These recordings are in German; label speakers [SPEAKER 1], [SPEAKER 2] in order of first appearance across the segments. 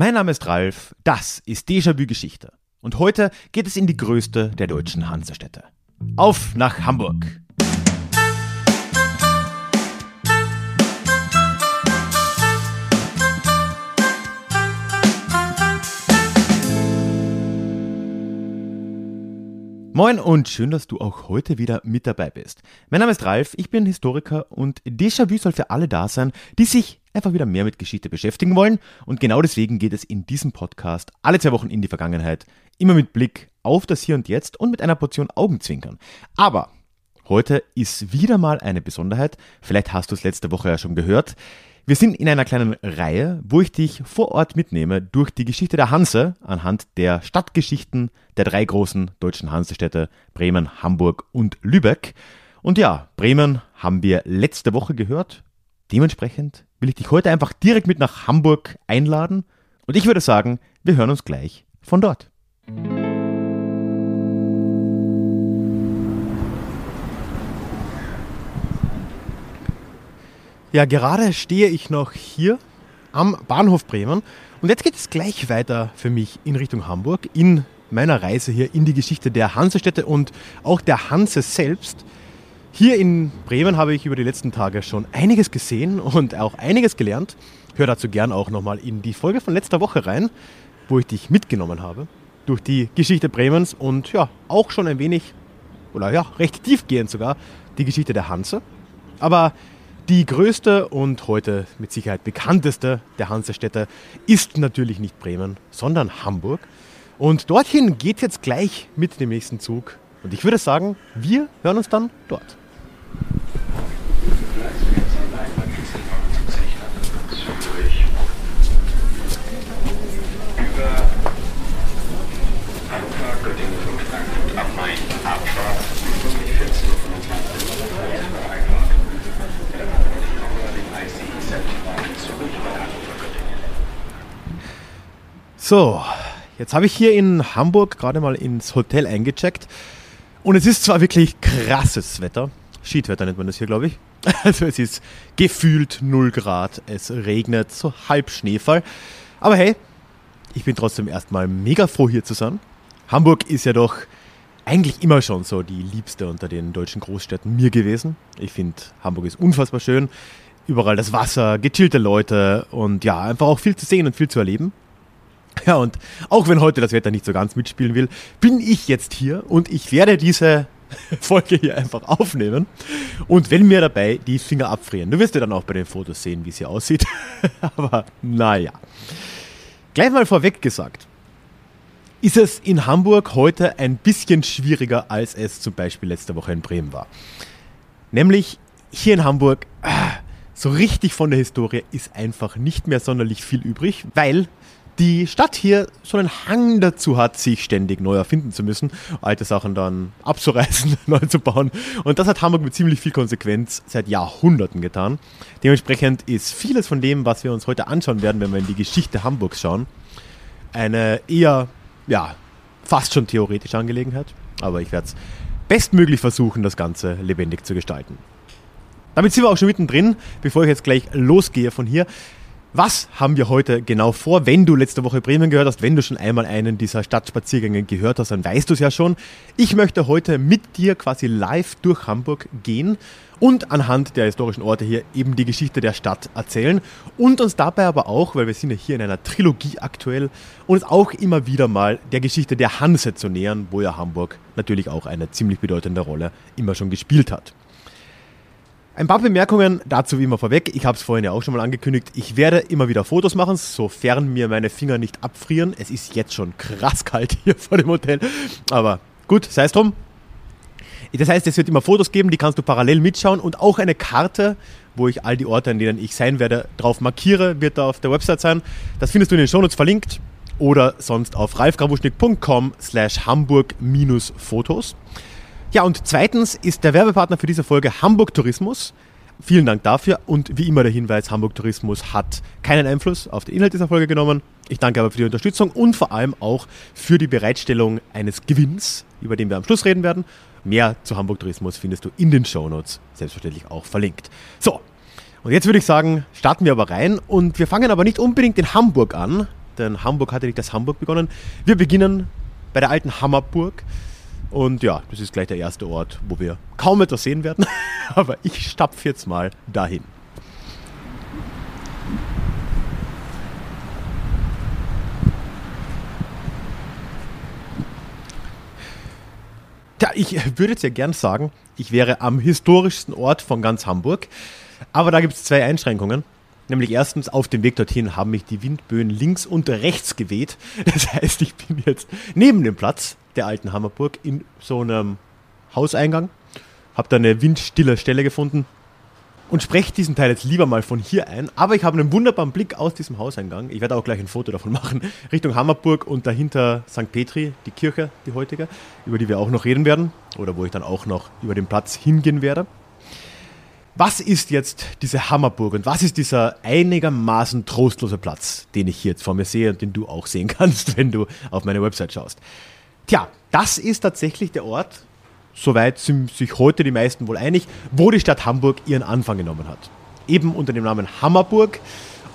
[SPEAKER 1] Mein Name ist Ralf, das ist Déjà-vu Geschichte. Und heute geht es in die größte der deutschen Hansestädte. Auf nach Hamburg! Moin und schön, dass du auch heute wieder mit dabei bist. Mein Name ist Ralf, ich bin Historiker und Déjà-vu soll für alle da sein, die sich einfach wieder mehr mit Geschichte beschäftigen wollen. Und genau deswegen geht es in diesem Podcast alle zwei Wochen in die Vergangenheit, immer mit Blick auf das Hier und Jetzt und mit einer Portion Augenzwinkern. Aber heute ist wieder mal eine Besonderheit, vielleicht hast du es letzte Woche ja schon gehört. Wir sind in einer kleinen Reihe, wo ich dich vor Ort mitnehme durch die Geschichte der Hanse anhand der Stadtgeschichten der drei großen deutschen Hansestädte Bremen, Hamburg und Lübeck. Und ja, Bremen haben wir letzte Woche gehört. Dementsprechend will ich dich heute einfach direkt mit nach Hamburg einladen. Und ich würde sagen, wir hören uns gleich von dort. Ja, gerade stehe ich noch hier am Bahnhof Bremen und jetzt geht es gleich weiter für mich in Richtung Hamburg, in meiner Reise hier in die Geschichte der Hansestädte und auch der Hanse selbst. Hier in Bremen habe ich über die letzten Tage schon einiges gesehen und auch einiges gelernt. Hör dazu gern auch nochmal in die Folge von letzter Woche rein, wo ich dich mitgenommen habe durch die Geschichte Bremens und ja, auch schon ein wenig, oder ja, recht tiefgehend sogar, die Geschichte der Hanse. Aber die größte und heute mit Sicherheit bekannteste der Hansestädte ist natürlich nicht Bremen, sondern Hamburg. Und dorthin geht jetzt gleich mit dem nächsten Zug. Und ich würde sagen, wir hören uns dann dort. So, jetzt habe ich hier in Hamburg gerade mal ins Hotel eingecheckt. Und es ist zwar wirklich krasses Wetter, Schiedwetter nennt man das hier, glaube ich. Also es ist gefühlt 0 Grad, es regnet, so halb Schneefall. Aber hey, ich bin trotzdem erstmal mega froh hier zu sein. Hamburg ist ja doch eigentlich immer schon so die liebste unter den deutschen Großstädten mir gewesen. Ich finde, Hamburg ist unfassbar schön. Überall das Wasser, gechillte Leute und ja, einfach auch viel zu sehen und viel zu erleben. Ja, und auch wenn heute das Wetter nicht so ganz mitspielen will, bin ich jetzt hier und ich werde diese Folge hier einfach aufnehmen. Und wenn mir dabei die Finger abfrieren, du wirst ja dann auch bei den Fotos sehen, wie es hier aussieht. Aber naja. Gleich mal vorweg gesagt, ist es in Hamburg heute ein bisschen schwieriger, als es zum Beispiel letzte Woche in Bremen war. Nämlich hier in Hamburg, ah, so richtig von der Historie ist einfach nicht mehr sonderlich viel übrig, weil die Stadt hier schon einen Hang dazu hat, sich ständig neu erfinden zu müssen, alte Sachen dann abzureißen, neu zu bauen. Und das hat Hamburg mit ziemlich viel Konsequenz seit Jahrhunderten getan. Dementsprechend ist vieles von dem, was wir uns heute anschauen werden, wenn wir in die Geschichte Hamburgs schauen, eine eher, ja, fast schon theoretische Angelegenheit. Aber ich werde es bestmöglich versuchen, das Ganze lebendig zu gestalten. Damit sind wir auch schon mittendrin, bevor ich jetzt gleich losgehe von hier. Was haben wir heute genau vor? Wenn du letzte Woche Bremen gehört hast, wenn du schon einmal einen dieser Stadtspaziergänge gehört hast, dann weißt du es ja schon. Ich möchte heute mit dir quasi live durch Hamburg gehen und anhand der historischen Orte hier eben die Geschichte der Stadt erzählen und uns dabei aber auch, weil wir sind ja hier in einer Trilogie aktuell, uns auch immer wieder mal der Geschichte der Hanse zu nähern, wo ja Hamburg natürlich auch eine ziemlich bedeutende Rolle immer schon gespielt hat. Ein paar Bemerkungen dazu wie immer vorweg. Ich habe es vorhin ja auch schon mal angekündigt. Ich werde immer wieder Fotos machen, sofern mir meine Finger nicht abfrieren. Es ist jetzt schon krass kalt hier vor dem Hotel. Aber gut, sei es drum. Das heißt, es wird immer Fotos geben, die kannst du parallel mitschauen und auch eine Karte, wo ich all die Orte, an denen ich sein werde, drauf markiere, wird da auf der Website sein. Das findest du in den Shownotes verlinkt oder sonst auf ralfgrabuschnick.com slash hamburg-fotos. Ja, und zweitens ist der Werbepartner für diese Folge Hamburg Tourismus. Vielen Dank dafür und wie immer der Hinweis, Hamburg Tourismus hat keinen Einfluss auf den Inhalt dieser Folge genommen. Ich danke aber für die Unterstützung und vor allem auch für die Bereitstellung eines Gewinns, über den wir am Schluss reden werden. Mehr zu Hamburg Tourismus findest du in den Shownotes, selbstverständlich auch verlinkt. So, und jetzt würde ich sagen, starten wir aber rein und wir fangen aber nicht unbedingt in Hamburg an, denn Hamburg hatte nicht das Hamburg begonnen. Wir beginnen bei der alten Hammerburg. Und ja, das ist gleich der erste Ort, wo wir kaum etwas sehen werden. Aber ich stapfe jetzt mal dahin. Ja, ich würde jetzt ja gern sagen, ich wäre am historischsten Ort von ganz Hamburg. Aber da gibt es zwei Einschränkungen. Nämlich erstens, auf dem Weg dorthin haben mich die Windböen links und rechts geweht. Das heißt, ich bin jetzt neben dem Platz der alten Hammerburg in so einem Hauseingang. Habe da eine windstille Stelle gefunden und spreche diesen Teil jetzt lieber mal von hier ein. Aber ich habe einen wunderbaren Blick aus diesem Hauseingang. Ich werde auch gleich ein Foto davon machen. Richtung Hammerburg und dahinter St. Petri, die Kirche, die heutige, über die wir auch noch reden werden. Oder wo ich dann auch noch über den Platz hingehen werde. Was ist jetzt diese Hammerburg und was ist dieser einigermaßen trostlose Platz, den ich hier jetzt vor mir sehe und den du auch sehen kannst, wenn du auf meine Website schaust? Tja, das ist tatsächlich der Ort, soweit sind sich heute die meisten wohl einig, wo die Stadt Hamburg ihren Anfang genommen hat. Eben unter dem Namen Hammerburg.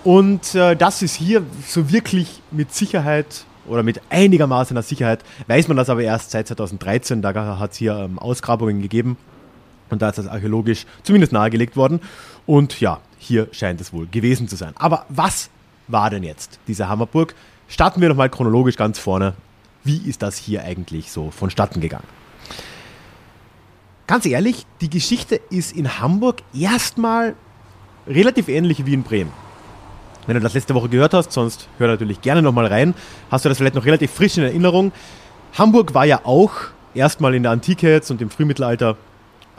[SPEAKER 1] Und äh, das ist hier so wirklich mit Sicherheit oder mit einigermaßener Sicherheit, weiß man das aber erst seit 2013. Da hat es hier ähm, Ausgrabungen gegeben und da ist das archäologisch zumindest nahegelegt worden. Und ja, hier scheint es wohl gewesen zu sein. Aber was war denn jetzt diese Hammerburg? Starten wir nochmal chronologisch ganz vorne. Wie ist das hier eigentlich so vonstatten gegangen? Ganz ehrlich, die Geschichte ist in Hamburg erstmal relativ ähnlich wie in Bremen. Wenn du das letzte Woche gehört hast, sonst hör natürlich gerne nochmal rein, hast du das vielleicht noch relativ frisch in Erinnerung. Hamburg war ja auch erstmal in der Antike jetzt und im Frühmittelalter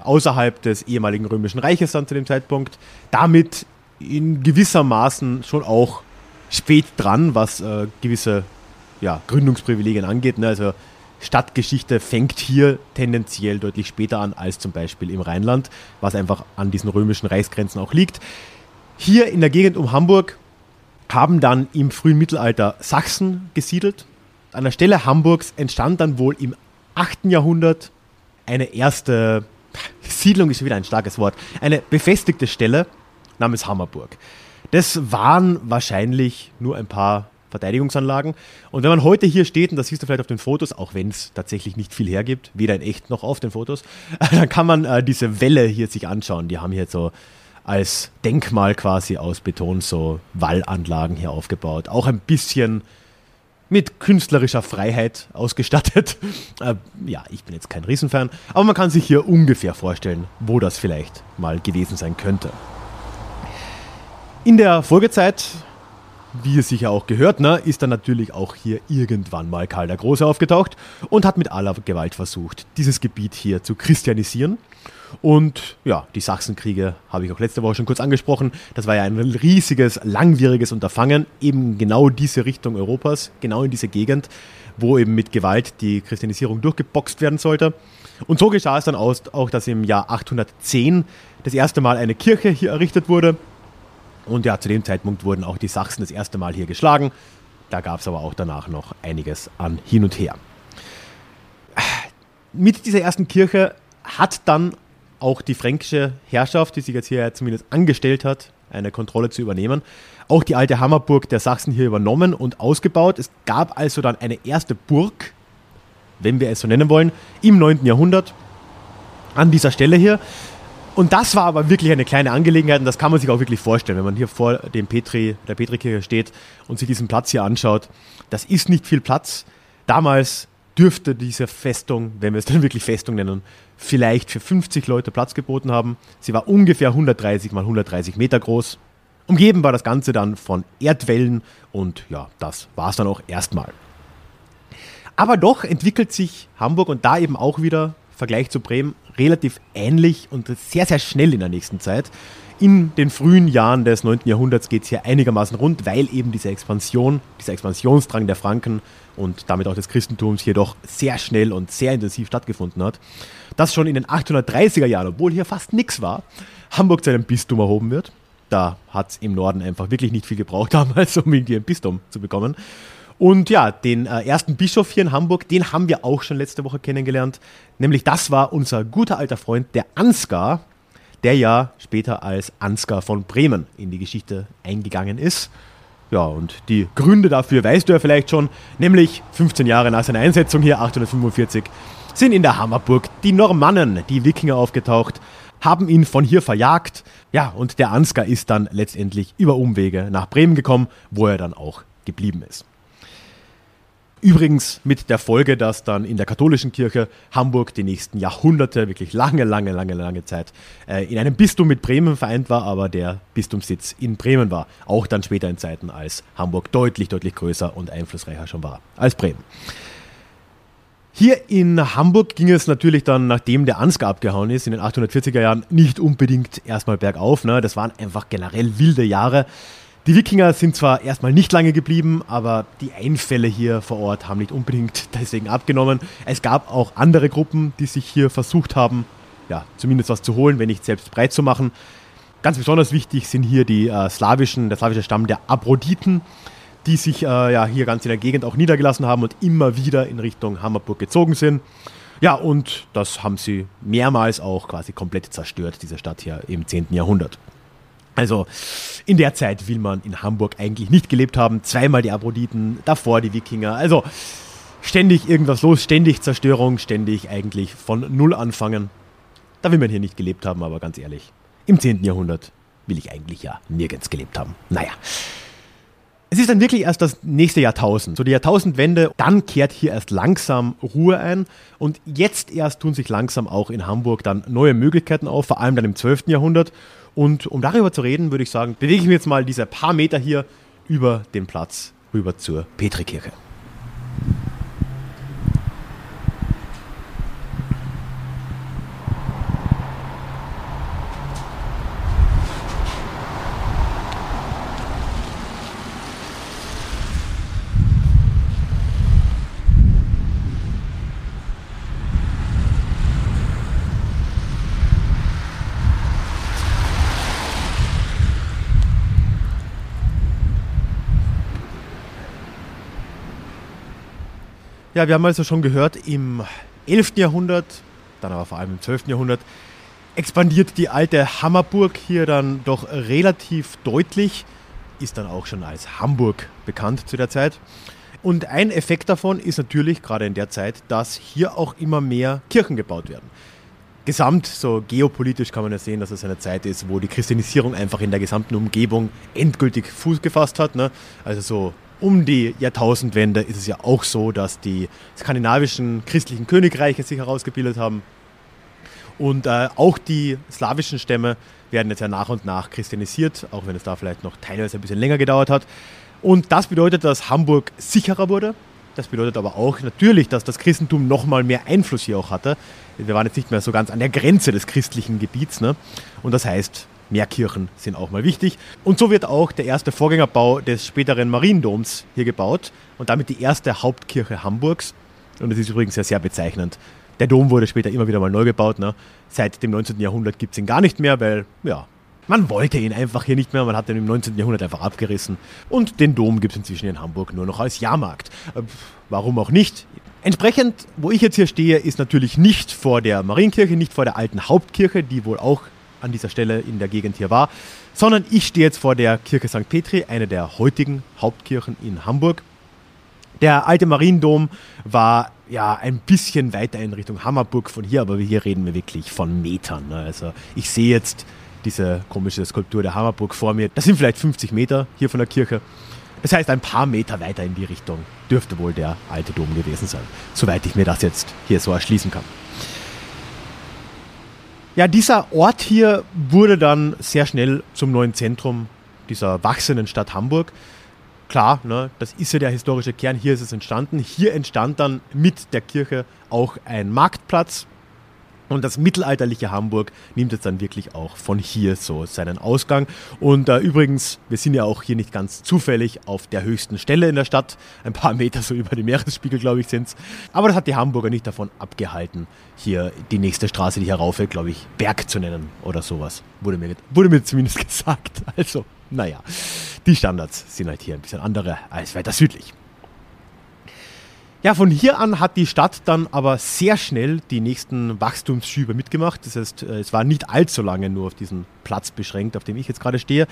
[SPEAKER 1] außerhalb des ehemaligen Römischen Reiches dann zu dem Zeitpunkt. Damit in gewisser Maßen schon auch spät dran, was äh, gewisse ja, Gründungsprivilegien angeht. Ne? Also Stadtgeschichte fängt hier tendenziell deutlich später an als zum Beispiel im Rheinland, was einfach an diesen römischen Reichsgrenzen auch liegt. Hier in der Gegend um Hamburg haben dann im frühen Mittelalter Sachsen gesiedelt. An der Stelle Hamburgs entstand dann wohl im 8. Jahrhundert eine erste Siedlung ist wieder ein starkes Wort, eine befestigte Stelle namens Hammerburg. Das waren wahrscheinlich nur ein paar Verteidigungsanlagen. Und wenn man heute hier steht, und das siehst du vielleicht auf den Fotos, auch wenn es tatsächlich nicht viel hergibt, weder in echt noch auf den Fotos, dann kann man äh, diese Welle hier sich anschauen. Die haben hier so als Denkmal quasi aus Beton so Wallanlagen hier aufgebaut. Auch ein bisschen mit künstlerischer Freiheit ausgestattet. Äh, ja, ich bin jetzt kein Riesenfan, aber man kann sich hier ungefähr vorstellen, wo das vielleicht mal gewesen sein könnte. In der Folgezeit wie es sich ja auch gehört, ne, ist dann natürlich auch hier irgendwann mal Karl der Große aufgetaucht und hat mit aller Gewalt versucht, dieses Gebiet hier zu christianisieren. Und ja, die Sachsenkriege habe ich auch letzte Woche schon kurz angesprochen. Das war ja ein riesiges, langwieriges Unterfangen, eben genau diese Richtung Europas, genau in diese Gegend, wo eben mit Gewalt die Christianisierung durchgeboxt werden sollte. Und so geschah es dann auch, dass im Jahr 810 das erste Mal eine Kirche hier errichtet wurde und ja, zu dem Zeitpunkt wurden auch die Sachsen das erste Mal hier geschlagen. Da gab es aber auch danach noch einiges an hin und her. Mit dieser ersten Kirche hat dann auch die fränkische Herrschaft, die sich jetzt hier zumindest angestellt hat, eine Kontrolle zu übernehmen, auch die alte Hammerburg der Sachsen hier übernommen und ausgebaut. Es gab also dann eine erste Burg, wenn wir es so nennen wollen, im 9. Jahrhundert an dieser Stelle hier. Und das war aber wirklich eine kleine Angelegenheit und das kann man sich auch wirklich vorstellen, wenn man hier vor dem Petri, der Petrikirche steht und sich diesen Platz hier anschaut. Das ist nicht viel Platz. Damals dürfte diese Festung, wenn wir es dann wirklich Festung nennen, vielleicht für 50 Leute Platz geboten haben. Sie war ungefähr 130 mal 130 Meter groß. Umgeben war das Ganze dann von Erdwellen und ja, das war es dann auch erstmal. Aber doch entwickelt sich Hamburg und da eben auch wieder Vergleich zu Bremen relativ ähnlich und sehr, sehr schnell in der nächsten Zeit. In den frühen Jahren des 9. Jahrhunderts geht es hier einigermaßen rund, weil eben diese Expansion, dieser Expansionsdrang der Franken und damit auch des Christentums hier doch sehr schnell und sehr intensiv stattgefunden hat. Dass schon in den 830er Jahren, obwohl hier fast nichts war, Hamburg zu einem Bistum erhoben wird. Da hat es im Norden einfach wirklich nicht viel gebraucht damals, um irgendwie ein Bistum zu bekommen. Und ja, den äh, ersten Bischof hier in Hamburg, den haben wir auch schon letzte Woche kennengelernt. Nämlich das war unser guter alter Freund, der Ansgar, der ja später als Ansgar von Bremen in die Geschichte eingegangen ist. Ja, und die Gründe dafür weißt du ja vielleicht schon, nämlich 15 Jahre nach seiner Einsetzung hier, 845, sind in der Hammerburg die Normannen, die Wikinger aufgetaucht, haben ihn von hier verjagt. Ja, und der Ansgar ist dann letztendlich über Umwege nach Bremen gekommen, wo er dann auch geblieben ist. Übrigens mit der Folge, dass dann in der katholischen Kirche Hamburg die nächsten Jahrhunderte, wirklich lange, lange, lange, lange Zeit, äh, in einem Bistum mit Bremen vereint war, aber der Bistumssitz in Bremen war. Auch dann später in Zeiten, als Hamburg deutlich, deutlich größer und einflussreicher schon war als Bremen. Hier in Hamburg ging es natürlich dann, nachdem der Ansgar abgehauen ist, in den 840er Jahren, nicht unbedingt erstmal bergauf. Ne? Das waren einfach generell wilde Jahre. Die Wikinger sind zwar erstmal nicht lange geblieben, aber die Einfälle hier vor Ort haben nicht unbedingt deswegen abgenommen. Es gab auch andere Gruppen, die sich hier versucht haben, ja, zumindest was zu holen, wenn nicht selbst breit zu machen. Ganz besonders wichtig sind hier die äh, slawischen, der slawische Stamm der Abroditen die sich äh, ja hier ganz in der Gegend auch niedergelassen haben und immer wieder in Richtung Hammerburg gezogen sind. Ja, und das haben sie mehrmals auch quasi komplett zerstört, diese Stadt hier im 10. Jahrhundert. Also in der Zeit will man in Hamburg eigentlich nicht gelebt haben. Zweimal die Abroditen, davor die Wikinger. Also ständig irgendwas los, ständig Zerstörung, ständig eigentlich von Null anfangen. Da will man hier nicht gelebt haben, aber ganz ehrlich, im 10. Jahrhundert will ich eigentlich ja nirgends gelebt haben. Naja. Es ist dann wirklich erst das nächste Jahrtausend, so die Jahrtausendwende, dann kehrt hier erst langsam Ruhe ein und jetzt erst tun sich langsam auch in Hamburg dann neue Möglichkeiten auf, vor allem dann im 12. Jahrhundert. Und um darüber zu reden, würde ich sagen, bewege ich mich jetzt mal diese paar Meter hier über den Platz rüber zur Petrikirche. Ja, wir haben also schon gehört, im 11. Jahrhundert, dann aber vor allem im 12. Jahrhundert, expandiert die alte Hammerburg hier dann doch relativ deutlich, ist dann auch schon als Hamburg bekannt zu der Zeit. Und ein Effekt davon ist natürlich gerade in der Zeit, dass hier auch immer mehr Kirchen gebaut werden. Gesamt, so geopolitisch kann man ja sehen, dass es eine Zeit ist, wo die Christianisierung einfach in der gesamten Umgebung endgültig Fuß gefasst hat. Ne? Also so um die Jahrtausendwende ist es ja auch so, dass die skandinavischen christlichen Königreiche sich herausgebildet haben. Und äh, auch die slawischen Stämme werden jetzt ja nach und nach christianisiert, auch wenn es da vielleicht noch teilweise ein bisschen länger gedauert hat. Und das bedeutet, dass Hamburg sicherer wurde. Das bedeutet aber auch natürlich, dass das Christentum nochmal mehr Einfluss hier auch hatte. Wir waren jetzt nicht mehr so ganz an der Grenze des christlichen Gebiets. Ne? Und das heißt, Mehr Kirchen sind auch mal wichtig. Und so wird auch der erste Vorgängerbau des späteren Mariendoms hier gebaut und damit die erste Hauptkirche Hamburgs. Und das ist übrigens sehr, sehr bezeichnend. Der Dom wurde später immer wieder mal neu gebaut. Ne? Seit dem 19. Jahrhundert gibt es ihn gar nicht mehr, weil, ja, man wollte ihn einfach hier nicht mehr. Man hat ihn im 19. Jahrhundert einfach abgerissen. Und den Dom gibt es inzwischen in Hamburg nur noch als Jahrmarkt. Äh, warum auch nicht? Entsprechend, wo ich jetzt hier stehe, ist natürlich nicht vor der Marienkirche, nicht vor der alten Hauptkirche, die wohl auch an dieser Stelle in der Gegend hier war, sondern ich stehe jetzt vor der Kirche St. Petri, eine der heutigen Hauptkirchen in Hamburg. Der alte Mariendom war ja ein bisschen weiter in Richtung Hammerburg von hier, aber hier reden wir wirklich von Metern. Ne? Also ich sehe jetzt diese komische Skulptur der Hammerburg vor mir. Das sind vielleicht 50 Meter hier von der Kirche. Das heißt, ein paar Meter weiter in die Richtung dürfte wohl der alte Dom gewesen sein, soweit ich mir das jetzt hier so erschließen kann. Ja, dieser Ort hier wurde dann sehr schnell zum neuen Zentrum dieser wachsenden Stadt Hamburg. Klar, ne, das ist ja der historische Kern, hier ist es entstanden. Hier entstand dann mit der Kirche auch ein Marktplatz, und das mittelalterliche Hamburg nimmt jetzt dann wirklich auch von hier so seinen Ausgang. Und äh, übrigens, wir sind ja auch hier nicht ganz zufällig auf der höchsten Stelle in der Stadt. Ein paar Meter so über dem Meeresspiegel, glaube ich, sind es. Aber das hat die Hamburger nicht davon abgehalten, hier die nächste Straße, die hier raufhält, glaube ich, Berg zu nennen oder sowas. Wurde mir, wurde mir zumindest gesagt. Also, naja, die Standards sind halt hier ein bisschen andere als weiter südlich. Ja, von hier an hat die Stadt dann aber sehr schnell die nächsten Wachstumsschübe mitgemacht. Das heißt, äh, es war nicht allzu lange nur auf diesen Platz beschränkt, auf dem ich jetzt gerade stehe.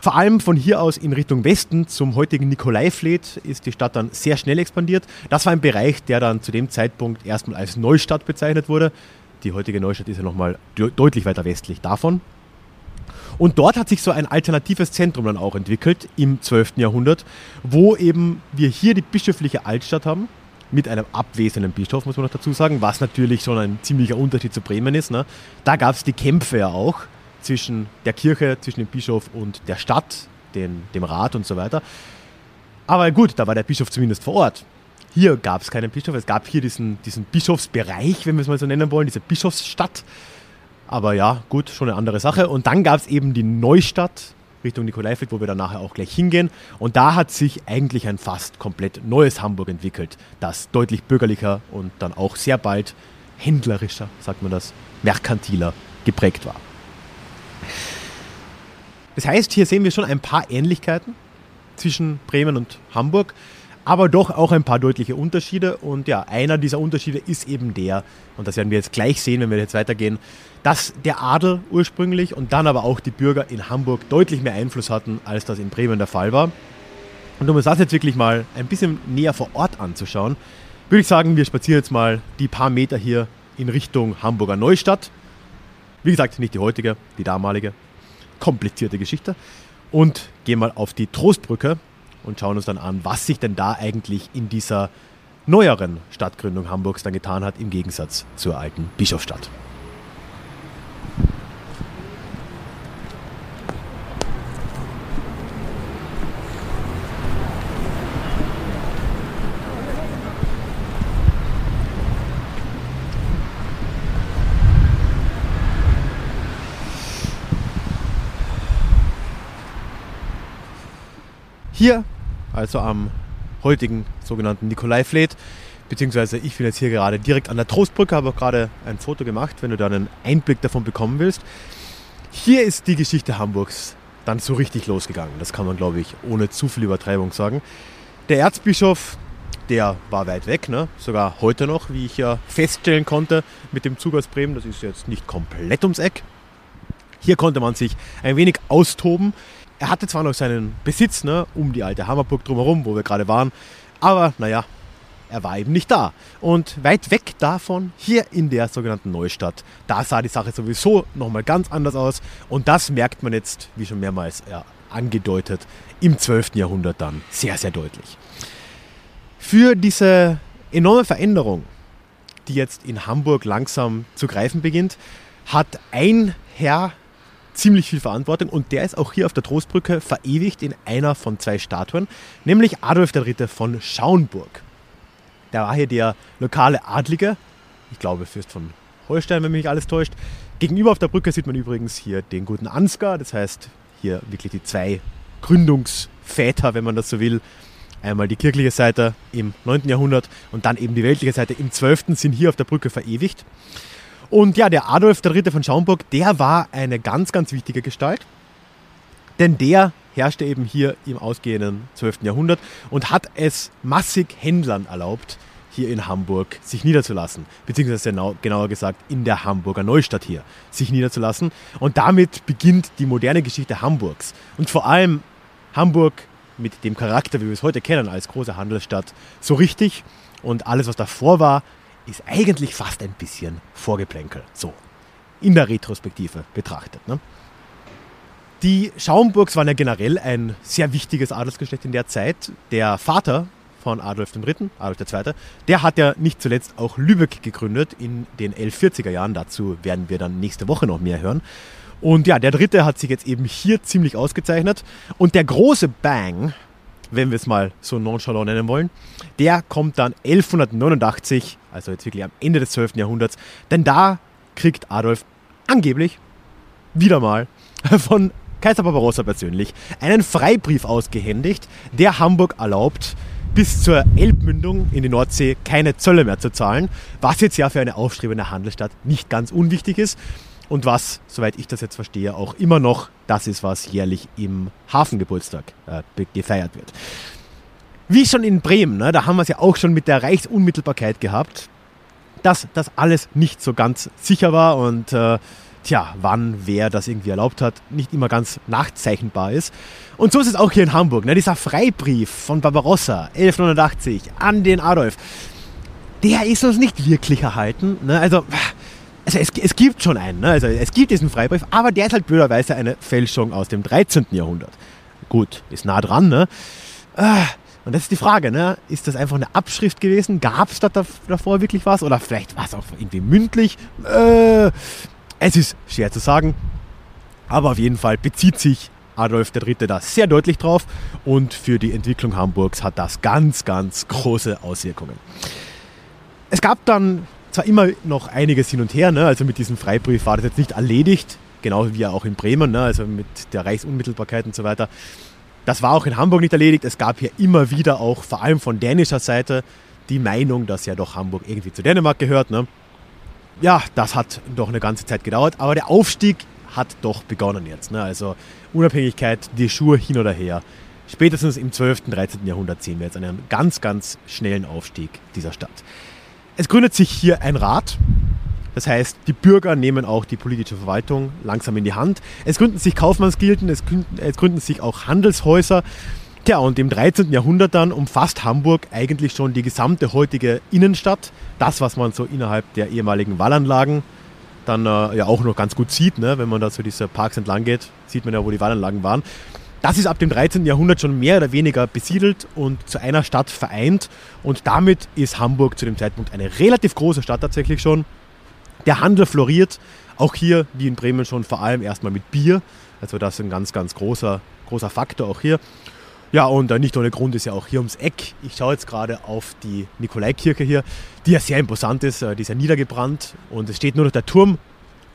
[SPEAKER 1] Vor allem von hier aus in Richtung Westen zum heutigen Nikolaifleet ist die Stadt dann sehr schnell expandiert. Das war ein Bereich, der dann zu dem Zeitpunkt erstmal als Neustadt bezeichnet wurde. Die heutige Neustadt ist ja nochmal deutlich weiter westlich davon. Und dort hat sich so ein alternatives Zentrum dann auch entwickelt im 12. Jahrhundert, wo eben wir hier die bischöfliche Altstadt haben, mit einem abwesenden Bischof, muss man noch dazu sagen, was natürlich schon ein ziemlicher Unterschied zu Bremen ist. Ne? Da gab es die Kämpfe ja auch zwischen der Kirche, zwischen dem Bischof und der Stadt, den, dem Rat und so weiter. Aber gut, da war der Bischof zumindest vor Ort. Hier gab es keinen Bischof, es gab hier diesen, diesen Bischofsbereich, wenn wir es mal so nennen wollen, diese Bischofsstadt. Aber ja, gut, schon eine andere Sache. Und dann gab es eben die Neustadt, Richtung Nikolaiviertel, wo wir dann nachher auch gleich hingehen. Und da hat sich eigentlich ein fast komplett neues Hamburg entwickelt, das deutlich bürgerlicher und dann auch sehr bald händlerischer, sagt man das, merkantiler geprägt war. Das heißt, hier sehen wir schon ein paar Ähnlichkeiten zwischen Bremen und Hamburg, aber doch auch ein paar deutliche Unterschiede. Und ja, einer dieser Unterschiede ist eben der, und das werden wir jetzt gleich sehen, wenn wir jetzt weitergehen, dass der Adel ursprünglich und dann aber auch die Bürger in Hamburg deutlich mehr Einfluss hatten, als das in Bremen der Fall war. Und um uns das jetzt wirklich mal ein bisschen näher vor Ort anzuschauen, würde ich sagen, wir spazieren jetzt mal die paar Meter hier in Richtung Hamburger Neustadt. Wie gesagt, nicht die heutige, die damalige. Komplizierte Geschichte. Und gehen mal auf die Trostbrücke und schauen uns dann an, was sich denn da eigentlich in dieser neueren Stadtgründung Hamburgs dann getan hat, im Gegensatz zur alten Bischofsstadt. Hier, also am heutigen sogenannten Nikolaifleet, beziehungsweise ich bin jetzt hier gerade direkt an der Trostbrücke, habe auch gerade ein Foto gemacht, wenn du da einen Einblick davon bekommen willst. Hier ist die Geschichte Hamburgs dann so richtig losgegangen. Das kann man, glaube ich, ohne zu viel Übertreibung sagen. Der Erzbischof, der war weit weg, ne? sogar heute noch, wie ich ja feststellen konnte mit dem Zug aus Bremen. Das ist jetzt nicht komplett ums Eck. Hier konnte man sich ein wenig austoben. Er hatte zwar noch seinen Besitz ne, um die alte Hammerburg drumherum, wo wir gerade waren, aber naja, er war eben nicht da. Und weit weg davon, hier in der sogenannten Neustadt, da sah die Sache sowieso nochmal ganz anders aus. Und das merkt man jetzt, wie schon mehrmals ja, angedeutet, im 12. Jahrhundert dann sehr, sehr deutlich. Für diese enorme Veränderung, die jetzt in Hamburg langsam zu greifen beginnt, hat ein Herr ziemlich viel Verantwortung und der ist auch hier auf der Trostbrücke verewigt in einer von zwei Statuen, nämlich Adolf III. von Schauenburg. Der war hier der lokale Adlige, ich glaube Fürst von Holstein, wenn mich nicht alles täuscht. Gegenüber auf der Brücke sieht man übrigens hier den guten Ansgar, das heißt hier wirklich die zwei Gründungsväter, wenn man das so will. Einmal die kirchliche Seite im 9. Jahrhundert und dann eben die weltliche Seite im 12. sind hier auf der Brücke verewigt. Und ja, der Adolf III. von Schaumburg, der war eine ganz, ganz wichtige Gestalt. Denn der herrschte eben hier im ausgehenden 12. Jahrhundert und hat es massig Händlern erlaubt, hier in Hamburg sich niederzulassen, beziehungsweise genauer gesagt in der Hamburger Neustadt hier sich niederzulassen. Und damit beginnt die moderne Geschichte Hamburgs. Und vor allem Hamburg mit dem Charakter, wie wir es heute kennen, als große Handelsstadt, so richtig. Und alles, was davor war, ist eigentlich fast ein bisschen Vorgeplänkel. So, in der Retrospektive betrachtet. Ne? Die Schaumburgs waren ja generell ein sehr wichtiges Adelsgeschlecht in der Zeit. Der Vater von Adolf III., Adolf II., der hat ja nicht zuletzt auch Lübeck gegründet in den 1140er Jahren. Dazu werden wir dann nächste Woche noch mehr hören. Und ja, der dritte hat sich jetzt eben hier ziemlich ausgezeichnet. Und der große Bang wenn wir es mal so nonchalant nennen wollen. Der kommt dann 1189, also jetzt wirklich am Ende des 12. Jahrhunderts, denn da kriegt Adolf angeblich wieder mal von Kaiser Barbarossa persönlich einen Freibrief ausgehändigt, der Hamburg erlaubt, bis zur Elbmündung in die Nordsee keine Zölle mehr zu zahlen, was jetzt ja für eine aufstrebende Handelsstadt nicht ganz unwichtig ist und was, soweit ich das jetzt verstehe, auch immer noch das ist, was jährlich im Hafengeburtstag äh, gefeiert wird. Wie schon in Bremen, ne, da haben wir es ja auch schon mit der Reichsunmittelbarkeit gehabt, dass das alles nicht so ganz sicher war und äh, tja, wann wer das irgendwie erlaubt hat, nicht immer ganz nachzeichnbar ist. Und so ist es auch hier in Hamburg. Ne? Dieser Freibrief von Barbarossa 1189 an den Adolf, der ist uns nicht wirklich erhalten. Ne? Also, also es, es, gibt schon einen, ne? also es gibt diesen Freibrief, aber der ist halt blöderweise eine Fälschung aus dem 13. Jahrhundert. Gut, ist nah dran, ne? Ah, und das ist die Frage, ne? Ist das einfach eine Abschrift gewesen? Gab es da davor wirklich was? Oder vielleicht war es auch irgendwie mündlich? Äh, es ist schwer zu sagen. Aber auf jeden Fall bezieht sich Adolf III. da sehr deutlich drauf. Und für die Entwicklung Hamburgs hat das ganz, ganz große Auswirkungen. Es gab dann zwar immer noch einiges hin und her, ne? also mit diesem Freibrief war das jetzt nicht erledigt, genau wie auch in Bremen, ne? also mit der Reichsunmittelbarkeit und so weiter. Das war auch in Hamburg nicht erledigt. Es gab hier immer wieder auch, vor allem von dänischer Seite, die Meinung, dass ja doch Hamburg irgendwie zu Dänemark gehört. Ne? Ja, das hat doch eine ganze Zeit gedauert, aber der Aufstieg hat doch begonnen jetzt. Ne? Also Unabhängigkeit, die Schuhe hin oder her. Spätestens im 12., 13. Jahrhundert sehen wir jetzt einen ganz, ganz schnellen Aufstieg dieser Stadt. Es gründet sich hier ein Rat. Das heißt, die Bürger nehmen auch die politische Verwaltung langsam in die Hand. Es gründen sich Kaufmannsgilden, es gründen, es gründen sich auch Handelshäuser. Tja, und im 13. Jahrhundert dann umfasst Hamburg eigentlich schon die gesamte heutige Innenstadt. Das, was man so innerhalb der ehemaligen Wallanlagen dann äh, ja auch noch ganz gut sieht, ne? wenn man da so diese Parks entlang geht, sieht man ja, wo die Wallanlagen waren. Das ist ab dem 13. Jahrhundert schon mehr oder weniger besiedelt und zu einer Stadt vereint. Und damit ist Hamburg zu dem Zeitpunkt eine relativ große Stadt tatsächlich schon. Der Handel floriert, auch hier wie in Bremen schon vor allem erstmal mit Bier. Also das ist ein ganz, ganz großer, großer Faktor auch hier. Ja, und nicht ohne Grund ist ja auch hier ums Eck. Ich schaue jetzt gerade auf die Nikolaikirche hier, die ja sehr imposant ist. Äh, die ist ja niedergebrannt und es steht nur noch der Turm,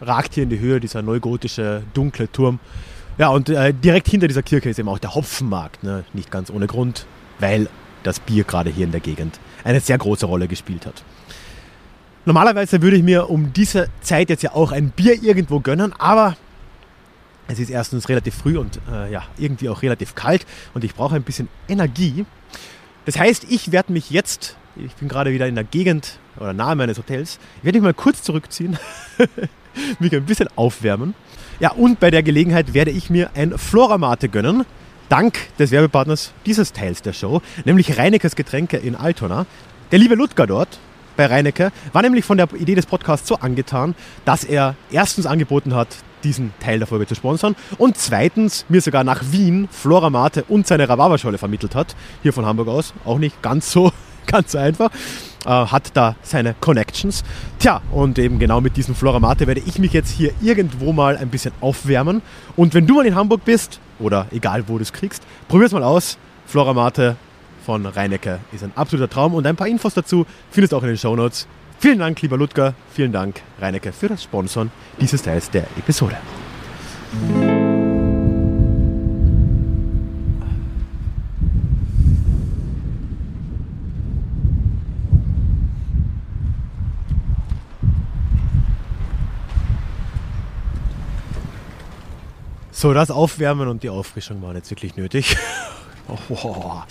[SPEAKER 1] ragt hier in die Höhe, dieser neugotische, dunkle Turm. Ja, und äh, direkt hinter dieser Kirche ist eben auch der Hopfenmarkt. Ne? Nicht ganz ohne Grund, weil das Bier gerade hier in der Gegend eine sehr große Rolle gespielt hat. Normalerweise würde ich mir um diese Zeit jetzt ja auch ein Bier irgendwo gönnen, aber es ist erstens relativ früh und äh, ja, irgendwie auch relativ kalt und ich brauche ein bisschen Energie. Das heißt, ich werde mich jetzt, ich bin gerade wieder in der Gegend oder nahe meines Hotels, ich werde mich mal kurz zurückziehen, mich ein bisschen aufwärmen ja, und bei der Gelegenheit werde ich mir ein Floramate gönnen. Dank des Werbepartners dieses Teils der Show, nämlich Reinekes Getränke in Altona. Der liebe Ludger dort bei Reinecke war nämlich von der Idee des Podcasts so angetan, dass er erstens angeboten hat, diesen Teil der Folge zu sponsern und zweitens mir sogar nach Wien Floramate und seine Rhabarberscholle vermittelt hat. Hier von Hamburg aus. Auch nicht ganz so, ganz so einfach äh, hat da seine Connections. Tja, und eben genau mit diesem Floramate werde ich mich jetzt hier irgendwo mal ein bisschen aufwärmen. Und wenn du mal in Hamburg bist, oder egal wo du es kriegst, probier es mal aus. Floramate von Reinecke ist ein absoluter Traum und ein paar Infos dazu findest du auch in den Show Notes. Vielen Dank, lieber Ludger. Vielen Dank, Reinecke, für das Sponsoren dieses Teils der Episode. So, das Aufwärmen und die Auffrischung waren jetzt wirklich nötig. oh,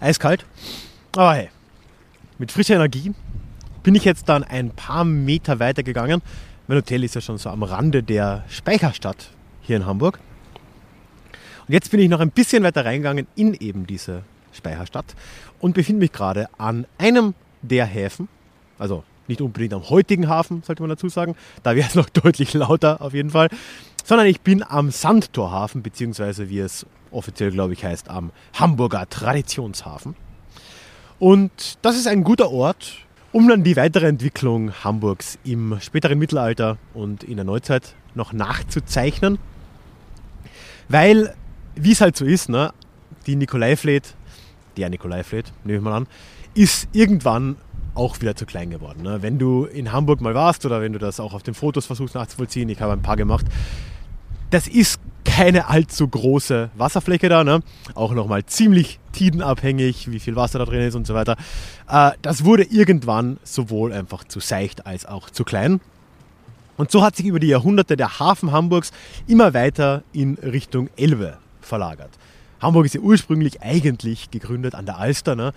[SPEAKER 1] eiskalt. Aber hey, mit frischer Energie bin ich jetzt dann ein paar Meter weiter gegangen. Mein Hotel ist ja schon so am Rande der Speicherstadt hier in Hamburg. Und jetzt bin ich noch ein bisschen weiter reingegangen in eben diese Speicherstadt und befinde mich gerade an einem der Häfen. Also nicht unbedingt am heutigen Hafen, sollte man dazu sagen. Da wäre es noch deutlich lauter auf jeden Fall sondern ich bin am Sandtorhafen, beziehungsweise wie es offiziell, glaube ich, heißt, am Hamburger Traditionshafen. Und das ist ein guter Ort, um dann die weitere Entwicklung Hamburgs im späteren Mittelalter und in der Neuzeit noch nachzuzeichnen. Weil, wie es halt so ist, ne, die Nikolaifleet, der Nikolaifleet, nehme ich mal an, ist irgendwann auch wieder zu klein geworden. Ne? Wenn du in Hamburg mal warst oder wenn du das auch auf den Fotos versuchst nachzuvollziehen, ich habe ein paar gemacht, das ist keine allzu große Wasserfläche da, ne? auch nochmal ziemlich tidenabhängig, wie viel Wasser da drin ist und so weiter. Äh, das wurde irgendwann sowohl einfach zu seicht als auch zu klein. Und so hat sich über die Jahrhunderte der Hafen Hamburgs immer weiter in Richtung Elbe verlagert. Hamburg ist ja ursprünglich eigentlich gegründet an der Alster. Ne?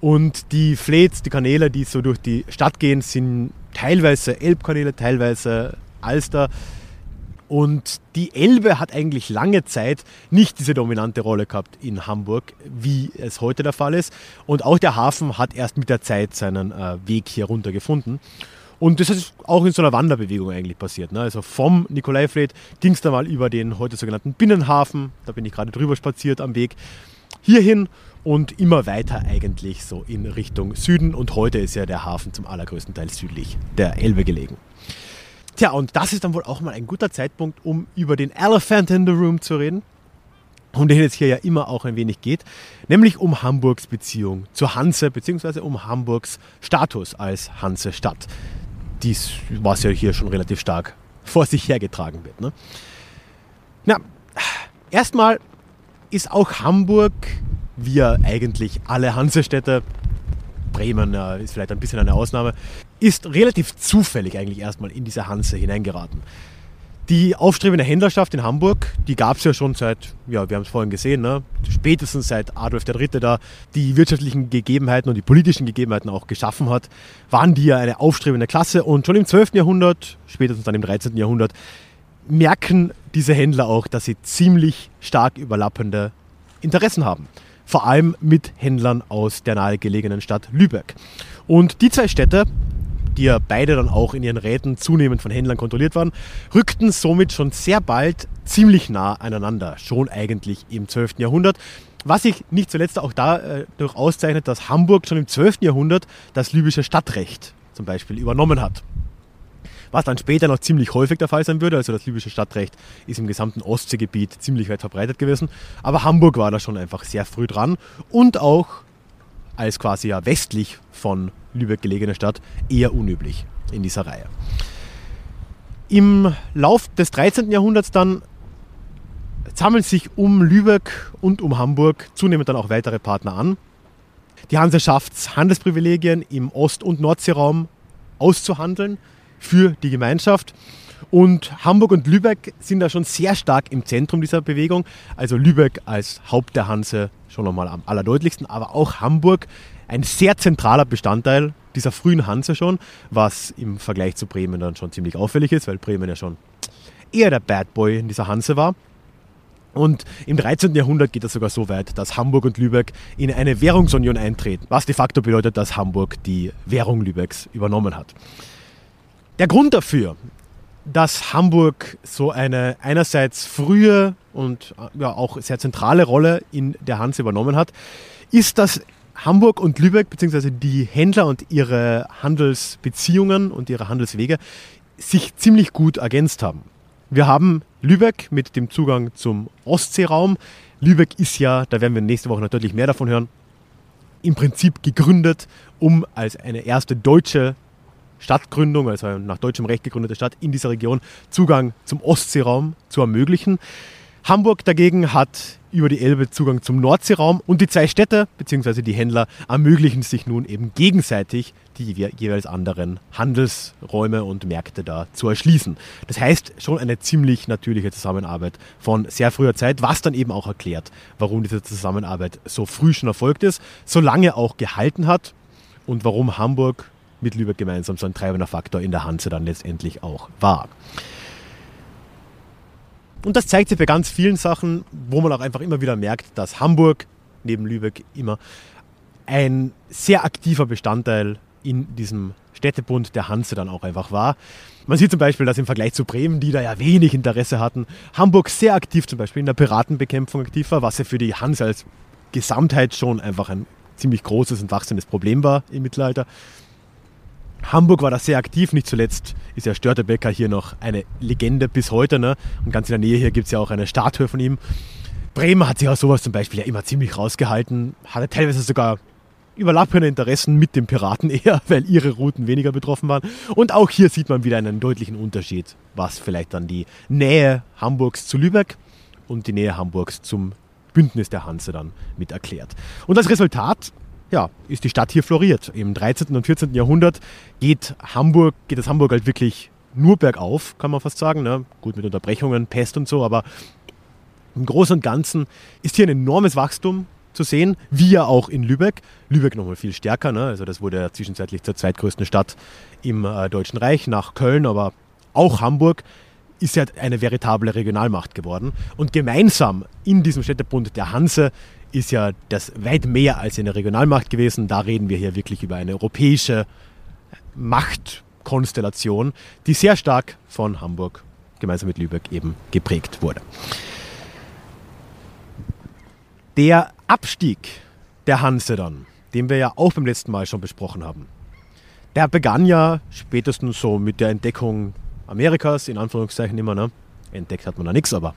[SPEAKER 1] Und die Fleets, die Kanäle, die so durch die Stadt gehen, sind teilweise Elbkanäle, teilweise Alster. Und die Elbe hat eigentlich lange Zeit nicht diese dominante Rolle gehabt in Hamburg, wie es heute der Fall ist. Und auch der Hafen hat erst mit der Zeit seinen äh, Weg hier runter gefunden. Und das ist auch in so einer Wanderbewegung eigentlich passiert. Ne? Also vom Nikolaifleet ging es dann mal über den heute sogenannten Binnenhafen, da bin ich gerade drüber spaziert am Weg, hierhin und immer weiter eigentlich so in Richtung Süden. Und heute ist ja der Hafen zum allergrößten Teil südlich der Elbe gelegen. Tja, und das ist dann wohl auch mal ein guter Zeitpunkt, um über den Elephant in the Room zu reden, um den es hier ja immer auch ein wenig geht, nämlich um Hamburgs Beziehung zur Hanse, beziehungsweise um Hamburgs Status als Hansestadt. Dies, was ja hier schon relativ stark vor sich hergetragen wird. Ne? Na, erstmal ist auch Hamburg, wie ja eigentlich alle Hansestädte, Bremen ist vielleicht ein bisschen eine Ausnahme, ist relativ zufällig eigentlich erstmal in diese Hanse hineingeraten. Die aufstrebende Händlerschaft in Hamburg, die gab es ja schon seit, ja, wir haben es vorhin gesehen, ne, spätestens seit Adolf III. da die wirtschaftlichen Gegebenheiten und die politischen Gegebenheiten auch geschaffen hat, waren die ja eine aufstrebende Klasse und schon im 12. Jahrhundert, spätestens dann im 13. Jahrhundert, merken diese Händler auch, dass sie ziemlich stark überlappende Interessen haben. Vor allem mit Händlern aus der nahegelegenen Stadt Lübeck. Und die zwei Städte, die ja beide dann auch in ihren Räten zunehmend von Händlern kontrolliert waren, rückten somit schon sehr bald ziemlich nah aneinander, schon eigentlich im 12. Jahrhundert. Was sich nicht zuletzt auch dadurch auszeichnet, dass Hamburg schon im 12. Jahrhundert das libysche Stadtrecht zum Beispiel übernommen hat. Was dann später noch ziemlich häufig der Fall sein würde. Also das libysche Stadtrecht ist im gesamten Ostseegebiet ziemlich weit verbreitet gewesen. Aber Hamburg war da schon einfach sehr früh dran und auch als quasi ja westlich von Lübeck gelegene Stadt eher unüblich in dieser Reihe. Im Lauf des 13. Jahrhunderts dann sammeln sich um Lübeck und um Hamburg zunehmend dann auch weitere Partner an. Die Hanse schafft es, Handelsprivilegien im Ost- und Nordseeraum auszuhandeln für die Gemeinschaft. Und Hamburg und Lübeck sind da schon sehr stark im Zentrum dieser Bewegung. Also Lübeck als Haupt der Hanse schon nochmal am allerdeutlichsten, aber auch Hamburg ein sehr zentraler Bestandteil dieser frühen Hanse schon, was im Vergleich zu Bremen dann schon ziemlich auffällig ist, weil Bremen ja schon eher der Bad Boy in dieser Hanse war. Und im 13. Jahrhundert geht es sogar so weit, dass Hamburg und Lübeck in eine Währungsunion eintreten, was de facto bedeutet, dass Hamburg die Währung Lübecks übernommen hat. Der Grund dafür, dass Hamburg so eine einerseits frühe und ja, auch sehr zentrale Rolle in der Hanse übernommen hat, ist, dass Hamburg und Lübeck, beziehungsweise die Händler und ihre Handelsbeziehungen und ihre Handelswege sich ziemlich gut ergänzt haben. Wir haben Lübeck mit dem Zugang zum Ostseeraum. Lübeck ist ja, da werden wir nächste Woche deutlich mehr davon hören, im Prinzip gegründet, um als eine erste deutsche Stadtgründung, also nach deutschem Recht gegründete Stadt in dieser Region, Zugang zum Ostseeraum zu ermöglichen. Hamburg dagegen hat über die Elbe Zugang zum Nordseeraum und die zwei Städte bzw. die Händler ermöglichen sich nun eben gegenseitig die jeweils anderen Handelsräume und Märkte da zu erschließen. Das heißt schon eine ziemlich natürliche Zusammenarbeit von sehr früher Zeit, was dann eben auch erklärt, warum diese Zusammenarbeit so früh schon erfolgt ist, so lange auch gehalten hat und warum Hamburg mit Lübeck gemeinsam so ein treibender Faktor in der Hanse dann letztendlich auch war. Und das zeigt sich bei ganz vielen Sachen, wo man auch einfach immer wieder merkt, dass Hamburg neben Lübeck immer ein sehr aktiver Bestandteil in diesem Städtebund der Hanse dann auch einfach war. Man sieht zum Beispiel, dass im Vergleich zu Bremen, die da ja wenig Interesse hatten, Hamburg sehr aktiv zum Beispiel in der Piratenbekämpfung aktiv war, was ja für die Hanse als Gesamtheit schon einfach ein ziemlich großes und wachsendes Problem war im Mittelalter. Hamburg war da sehr aktiv, nicht zuletzt ist ja Störtebecker hier noch eine Legende bis heute. Ne? Und ganz in der Nähe hier gibt es ja auch eine Statue von ihm. Bremen hat sich aus sowas zum Beispiel ja immer ziemlich rausgehalten, hatte teilweise sogar überlappende Interessen mit den Piraten eher, weil ihre Routen weniger betroffen waren. Und auch hier sieht man wieder einen deutlichen Unterschied, was vielleicht dann die Nähe Hamburgs zu Lübeck und die Nähe Hamburgs zum Bündnis der Hanse dann mit erklärt. Und als Resultat ja, ist die Stadt hier floriert. Im 13. und 14. Jahrhundert geht Hamburg, geht das Hamburg halt wirklich nur bergauf, kann man fast sagen. Ne? Gut mit Unterbrechungen, Pest und so, aber Im Großen und Ganzen ist hier ein enormes Wachstum zu sehen, wie ja auch in Lübeck. Lübeck nochmal viel stärker, ne? also das wurde ja zwischenzeitlich zur zweitgrößten Stadt im äh, Deutschen Reich nach Köln, aber auch Hamburg ist ja eine veritable Regionalmacht geworden. Und gemeinsam in diesem Städtebund der Hanse ist ja das weit mehr als eine Regionalmacht gewesen. Da reden wir hier wirklich über eine europäische Machtkonstellation, die sehr stark von Hamburg gemeinsam mit Lübeck eben geprägt wurde. Der Abstieg der Hanse dann, den wir ja auch beim letzten Mal schon besprochen haben, der begann ja spätestens so mit der Entdeckung Amerikas, in Anführungszeichen immer, ne? Entdeckt hat man da nichts, aber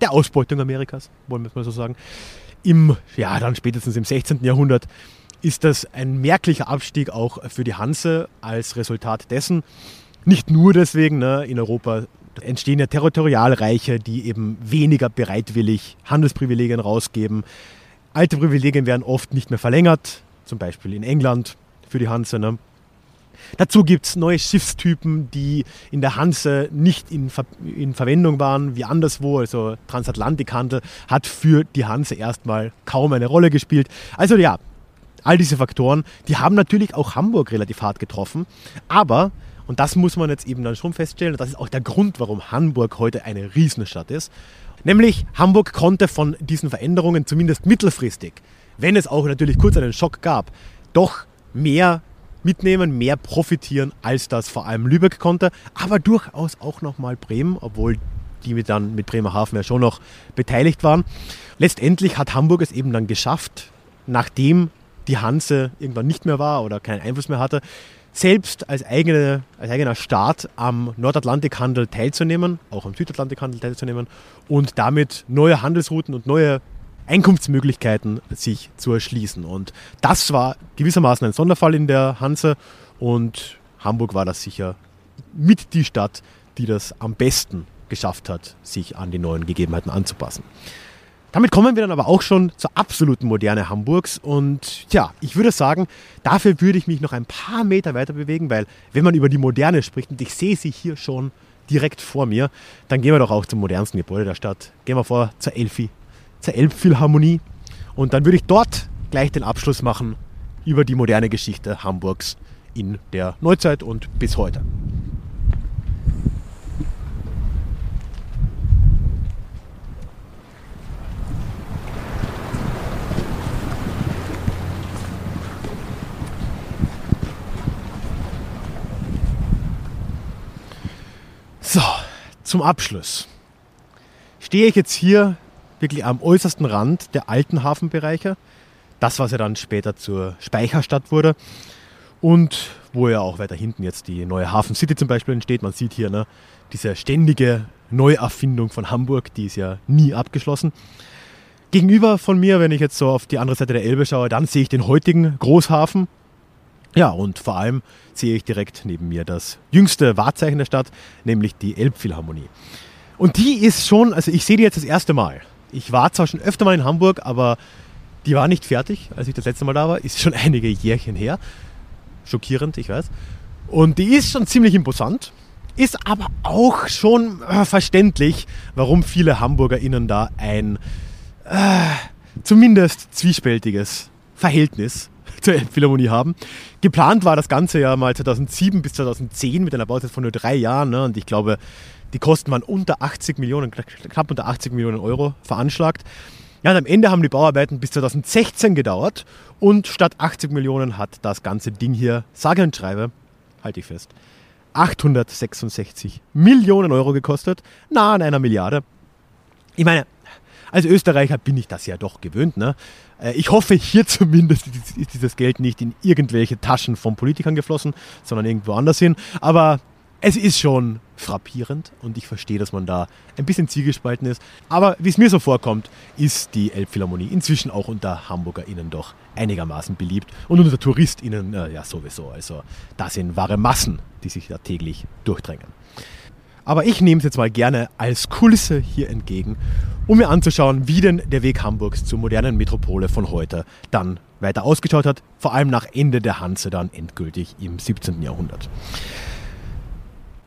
[SPEAKER 1] der Ausbeutung Amerikas, wollen wir es mal so sagen. Im, ja, dann spätestens im 16. Jahrhundert ist das ein merklicher Abstieg auch für die Hanse als Resultat dessen. Nicht nur deswegen, ne, in Europa entstehen ja Territorialreiche, die eben weniger bereitwillig Handelsprivilegien rausgeben. Alte Privilegien werden oft nicht mehr verlängert, zum Beispiel in England für die Hanse. Ne? Dazu gibt es neue Schiffstypen, die in der Hanse nicht in, Ver in Verwendung waren wie anderswo. Also Transatlantikhandel hat für die Hanse erstmal kaum eine Rolle gespielt. Also ja, all diese Faktoren, die haben natürlich auch Hamburg relativ hart getroffen. Aber, und das muss man jetzt eben dann schon feststellen, und das ist auch der Grund, warum Hamburg heute eine Riesenstadt ist, nämlich Hamburg konnte von diesen Veränderungen zumindest mittelfristig, wenn es auch natürlich kurz einen Schock gab, doch mehr mitnehmen, mehr profitieren, als das vor allem Lübeck konnte, aber durchaus auch nochmal Bremen, obwohl die dann mit Bremerhaven ja schon noch beteiligt waren. Letztendlich hat Hamburg es eben dann geschafft, nachdem die Hanse irgendwann nicht mehr war oder keinen Einfluss mehr hatte, selbst als, eigene, als eigener Staat am Nordatlantikhandel teilzunehmen, auch am Südatlantikhandel teilzunehmen und damit neue Handelsrouten und neue Einkunftsmöglichkeiten sich zu erschließen. Und das war gewissermaßen ein Sonderfall in der Hanse und Hamburg war das sicher mit die Stadt, die das am besten geschafft hat, sich an die neuen Gegebenheiten anzupassen. Damit kommen wir dann aber auch schon zur absoluten Moderne Hamburgs und ja, ich würde sagen, dafür würde ich mich noch ein paar Meter weiter bewegen, weil wenn man über die Moderne spricht und ich sehe sie hier schon direkt vor mir, dann gehen wir doch auch zum modernsten Gebäude der Stadt. Gehen wir vor zur Elfi zur Elbphilharmonie. Und dann würde ich dort gleich den Abschluss machen über die moderne Geschichte Hamburgs in der Neuzeit und bis heute. So, zum Abschluss stehe ich jetzt hier wirklich am äußersten Rand der alten Hafenbereiche. Das, was ja dann später zur Speicherstadt wurde. Und wo ja auch weiter hinten jetzt die neue Hafen City zum Beispiel entsteht. Man sieht hier ne, diese ständige Neuerfindung von Hamburg, die ist ja nie abgeschlossen. Gegenüber von mir, wenn ich jetzt so auf die andere Seite der Elbe schaue, dann sehe ich den heutigen Großhafen. Ja, und vor allem sehe ich direkt neben mir das jüngste Wahrzeichen der Stadt, nämlich die Elbphilharmonie. Und die ist schon, also ich sehe die jetzt das erste Mal. Ich war zwar schon öfter mal in Hamburg, aber die war nicht fertig, als ich das letzte Mal da war. Ist schon einige Jährchen her. Schockierend, ich weiß. Und die ist schon ziemlich imposant. Ist aber auch schon äh, verständlich, warum viele HamburgerInnen da ein äh, zumindest zwiespältiges Verhältnis zur Elbphilharmonie haben. Geplant war das Ganze ja mal 2007 bis 2010 mit einer Bauzeit von nur drei Jahren. Ne? Und ich glaube, die Kosten waren unter 80 Millionen, knapp unter 80 Millionen Euro veranschlagt. Ja, und am Ende haben die Bauarbeiten bis 2016 gedauert und statt 80 Millionen hat das ganze Ding hier, sage und schreibe, halte ich fest, 866 Millionen Euro gekostet, nah an einer Milliarde. Ich meine, als Österreicher bin ich das ja doch gewöhnt. Ne? Äh, ich hoffe, hier zumindest ist dieses Geld nicht in irgendwelche Taschen von Politikern geflossen, sondern irgendwo anders hin. Aber es ist schon frappierend und ich verstehe, dass man da ein bisschen zielgespalten ist. Aber wie es mir so vorkommt, ist die Elbphilharmonie inzwischen auch unter HamburgerInnen doch einigermaßen beliebt und unter TouristInnen äh, ja sowieso. Also da sind wahre Massen, die sich da täglich durchdrängen. Aber ich nehme es jetzt mal gerne als Kulisse hier entgegen, um mir anzuschauen, wie denn der Weg Hamburgs zur modernen Metropole von heute dann weiter ausgeschaut hat, vor allem nach Ende der Hanse dann endgültig im 17. Jahrhundert.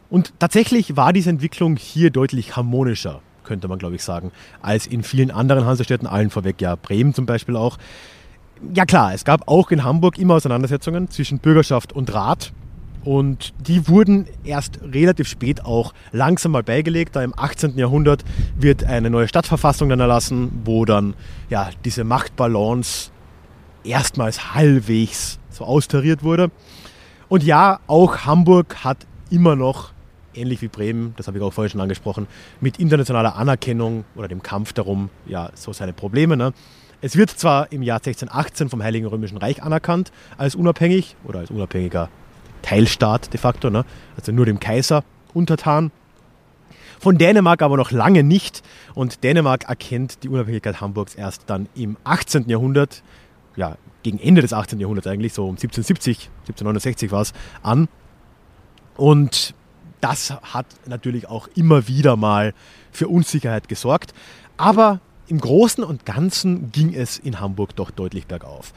[SPEAKER 1] Und tatsächlich war diese Entwicklung hier deutlich harmonischer, könnte man glaube ich sagen, als in vielen anderen Hansestädten, allen vorweg ja Bremen zum Beispiel auch. Ja klar, es gab auch in Hamburg immer Auseinandersetzungen zwischen Bürgerschaft und Rat. Und die wurden erst relativ spät auch langsam mal beigelegt. Da im 18. Jahrhundert wird eine neue Stadtverfassung dann erlassen, wo dann ja diese Machtbalance erstmals halbwegs so austariert wurde. Und ja, auch Hamburg hat immer noch, ähnlich wie Bremen, das habe ich auch vorher schon angesprochen, mit internationaler Anerkennung oder dem Kampf darum, ja, so seine Probleme. Ne? Es wird zwar im Jahr 1618 vom Heiligen Römischen Reich anerkannt als unabhängig oder als unabhängiger Teilstaat de facto, ne? also nur dem Kaiser untertan. Von Dänemark aber noch lange nicht. Und Dänemark erkennt die Unabhängigkeit Hamburgs erst dann im 18. Jahrhundert, ja, gegen Ende des 18. Jahrhunderts eigentlich, so um 1770, 1769 war es, an. Und das hat natürlich auch immer wieder mal für Unsicherheit gesorgt. Aber im Großen und Ganzen ging es in Hamburg doch deutlich bergauf.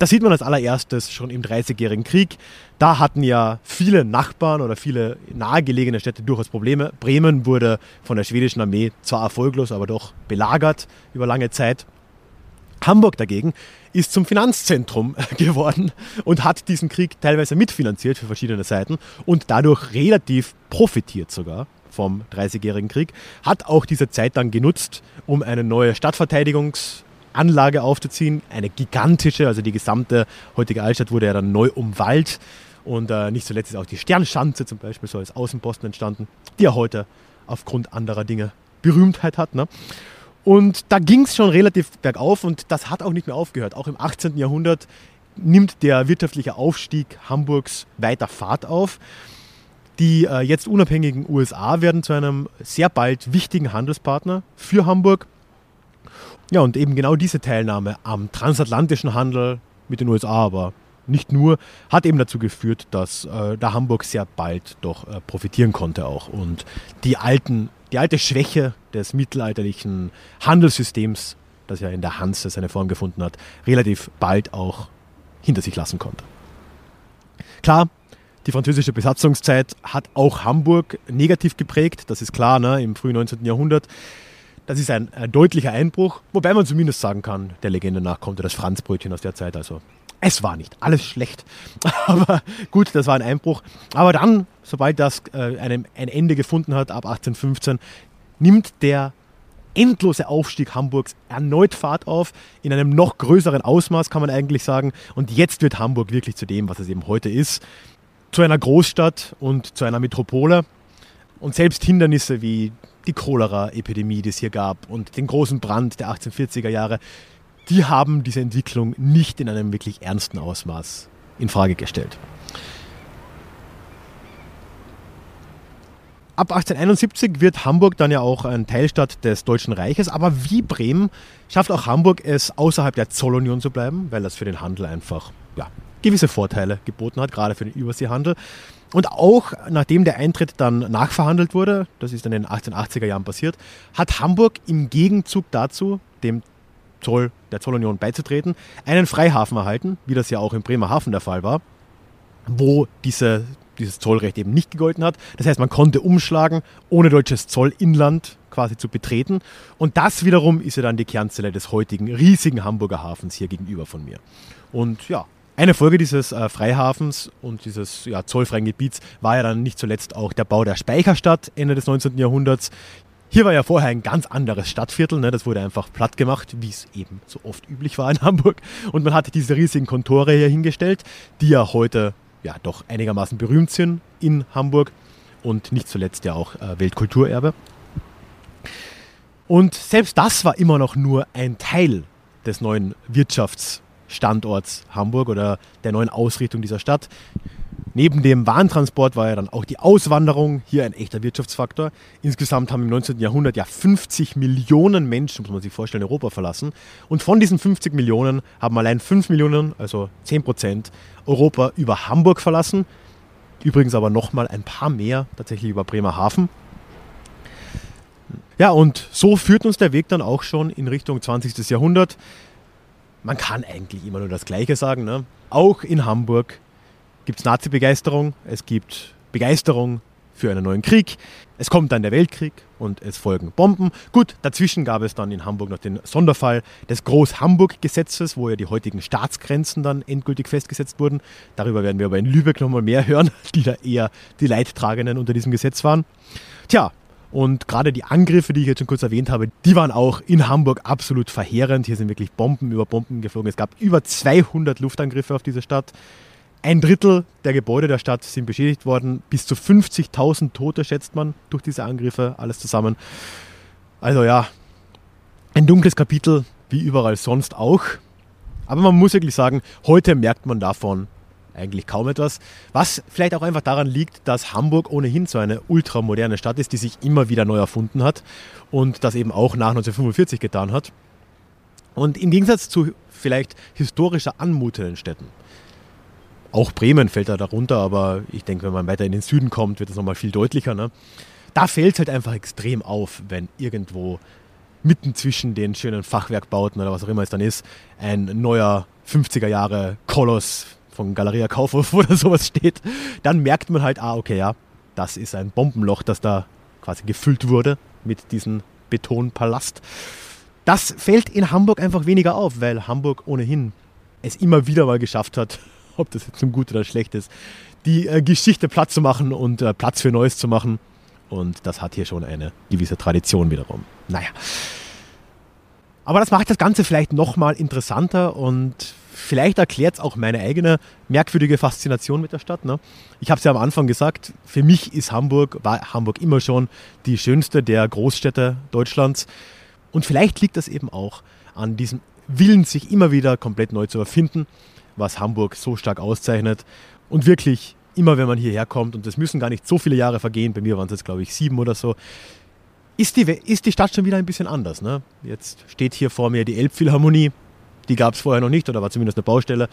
[SPEAKER 1] Das sieht man als allererstes schon im Dreißigjährigen Krieg. Da hatten ja viele Nachbarn oder viele nahegelegene Städte durchaus Probleme. Bremen wurde von der schwedischen Armee zwar erfolglos, aber doch belagert über lange Zeit. Hamburg dagegen ist zum Finanzzentrum geworden und hat diesen Krieg teilweise mitfinanziert für verschiedene Seiten und dadurch relativ profitiert sogar vom Dreißigjährigen Krieg, hat auch diese Zeit dann genutzt, um eine neue Stadtverteidigungsanlage aufzuziehen, eine gigantische, also die gesamte heutige Altstadt wurde ja dann neu umwallt und äh, nicht zuletzt ist auch die Sternschanze zum Beispiel so als Außenposten entstanden, die ja heute aufgrund anderer Dinge Berühmtheit hat. Ne? Und da ging es schon relativ bergauf und das hat auch nicht mehr aufgehört. Auch im 18. Jahrhundert nimmt der wirtschaftliche Aufstieg Hamburgs weiter Fahrt auf. Die äh, jetzt unabhängigen USA werden zu einem sehr bald wichtigen Handelspartner für Hamburg. Ja, und eben genau diese Teilnahme am transatlantischen Handel mit den USA, aber nicht nur, hat eben dazu geführt, dass äh, da Hamburg sehr bald doch äh, profitieren konnte auch und die, alten, die alte Schwäche des mittelalterlichen Handelssystems, das ja in der Hanse seine Form gefunden hat, relativ bald auch hinter sich lassen konnte. Klar, die französische Besatzungszeit hat auch Hamburg negativ geprägt, das ist klar, ne, im frühen 19. Jahrhundert. Das ist ein, ein, deutlicher Einbruch, wobei man zumindest sagen kann, der Legende nach kommt das Franzbrötchen aus der Zeit. Also es war nicht alles schlecht, aber gut, das war ein Einbruch. Aber dann, sobald das äh, ein, ein Ende gefunden hat, ab 1815, nimmt der endlose Aufstieg Hamburgs erneut Fahrt auf, in einem noch größeren Ausmaß kann man eigentlich sagen. Und jetzt wird Hamburg wirklich zu dem, was es eben heute ist zu einer Großstadt und zu einer Metropole. Und selbst Hindernisse wie die Cholera-Epidemie, die es hier gab und den großen Brand der 1840er Jahre, die haben diese Entwicklung nicht in einem wirklich ernsten Ausmaß in Frage gestellt. Ab 1871 wird Hamburg dann ja auch ein Teilstadt des Deutschen Reiches, aber wie Bremen schafft auch Hamburg es, außerhalb der Zollunion zu bleiben, weil das für den Handel einfach ja, gewisse Vorteile geboten hat, gerade für den Überseehandel. Und auch nachdem der Eintritt dann nachverhandelt wurde, das ist dann in den 1880er Jahren passiert, hat Hamburg im Gegenzug dazu, dem Zoll, der Zollunion beizutreten, einen Freihafen erhalten, wie das ja auch in Bremerhaven der Fall war, wo diese, dieses Zollrecht eben nicht gegolten hat. Das heißt, man konnte umschlagen, ohne deutsches Zollinland quasi zu betreten. Und das wiederum ist ja dann die Kernzelle des heutigen riesigen Hamburger Hafens hier gegenüber von mir. Und ja, eine Folge dieses äh, Freihafens und dieses ja, zollfreien Gebiets war ja dann nicht zuletzt auch der Bau der Speicherstadt Ende des 19. Jahrhunderts. Hier war ja vorher ein ganz anderes Stadtviertel, ne? das wurde einfach platt gemacht, wie es eben so oft üblich war in Hamburg. Und man hatte diese riesigen Kontore hier hingestellt, die ja heute ja doch einigermaßen berühmt sind in Hamburg und nicht zuletzt ja auch äh, Weltkulturerbe. Und selbst das war immer noch nur ein Teil des neuen Wirtschafts- Standorts Hamburg oder der neuen Ausrichtung dieser Stadt. Neben dem Warntransport war ja dann auch die Auswanderung hier ein echter Wirtschaftsfaktor. Insgesamt haben im 19. Jahrhundert ja 50 Millionen Menschen, muss man sich vorstellen, Europa verlassen. Und von diesen 50 Millionen haben allein 5 Millionen, also 10 Prozent, Europa über Hamburg verlassen. Übrigens aber nochmal ein paar mehr tatsächlich über Bremerhaven. Ja, und so führt uns der Weg dann auch schon in Richtung 20. Jahrhundert man kann eigentlich immer nur das Gleiche sagen. Ne? Auch in Hamburg gibt es Nazi-Begeisterung, es gibt Begeisterung für einen neuen Krieg. Es kommt dann der Weltkrieg und es folgen Bomben. Gut, dazwischen gab es dann in Hamburg noch den Sonderfall des Groß-Hamburg-Gesetzes, wo ja die heutigen Staatsgrenzen dann endgültig festgesetzt wurden. Darüber werden wir aber in Lübeck nochmal mehr hören, die da eher die Leidtragenden unter diesem Gesetz waren. Tja, und gerade die Angriffe, die ich jetzt schon kurz erwähnt habe, die waren auch in Hamburg absolut verheerend. Hier sind wirklich Bomben über Bomben geflogen. Es gab über 200 Luftangriffe auf diese Stadt. Ein Drittel der Gebäude der Stadt sind beschädigt worden. Bis zu 50.000 Tote schätzt man durch diese Angriffe, alles zusammen. Also ja, ein dunkles Kapitel, wie überall sonst auch. Aber man muss wirklich sagen, heute merkt man davon eigentlich kaum etwas. Was vielleicht auch einfach daran liegt, dass Hamburg ohnehin so eine ultramoderne Stadt ist, die sich immer wieder neu erfunden hat und das eben auch nach 1945 getan hat. Und im Gegensatz zu vielleicht historischer anmutenden Städten auch Bremen fällt da darunter, aber ich denke, wenn man weiter in den Süden kommt, wird es nochmal viel deutlicher. Ne? Da fällt es halt einfach extrem auf, wenn irgendwo mitten zwischen den schönen Fachwerkbauten oder was auch immer es dann ist, ein neuer 50er Jahre Koloss von Galeria Kaufhof oder sowas steht, dann merkt man halt, ah, okay, ja, das ist ein Bombenloch, das da quasi gefüllt wurde mit diesem Betonpalast. Das fällt in Hamburg einfach weniger auf, weil Hamburg ohnehin es immer wieder mal geschafft hat, ob das jetzt nun gut oder schlecht ist, die äh, Geschichte Platz zu machen und äh, Platz für Neues zu machen. Und das hat hier schon eine gewisse Tradition wiederum. Naja. Aber das macht das Ganze vielleicht nochmal interessanter und vielleicht erklärt es auch meine eigene merkwürdige Faszination mit der Stadt. Ne? Ich habe es ja am Anfang gesagt, für mich ist Hamburg, war Hamburg immer schon die schönste der Großstädte Deutschlands. Und vielleicht liegt das eben auch an diesem Willen, sich immer wieder komplett neu zu erfinden was Hamburg so stark auszeichnet. Und wirklich, immer wenn man hierher kommt, und es müssen gar nicht so viele Jahre vergehen, bei mir waren es jetzt glaube ich sieben oder so, ist die, ist die Stadt schon wieder ein bisschen anders. Ne? Jetzt steht hier vor mir die Elbphilharmonie, die gab es vorher noch nicht oder war zumindest eine Baustelle.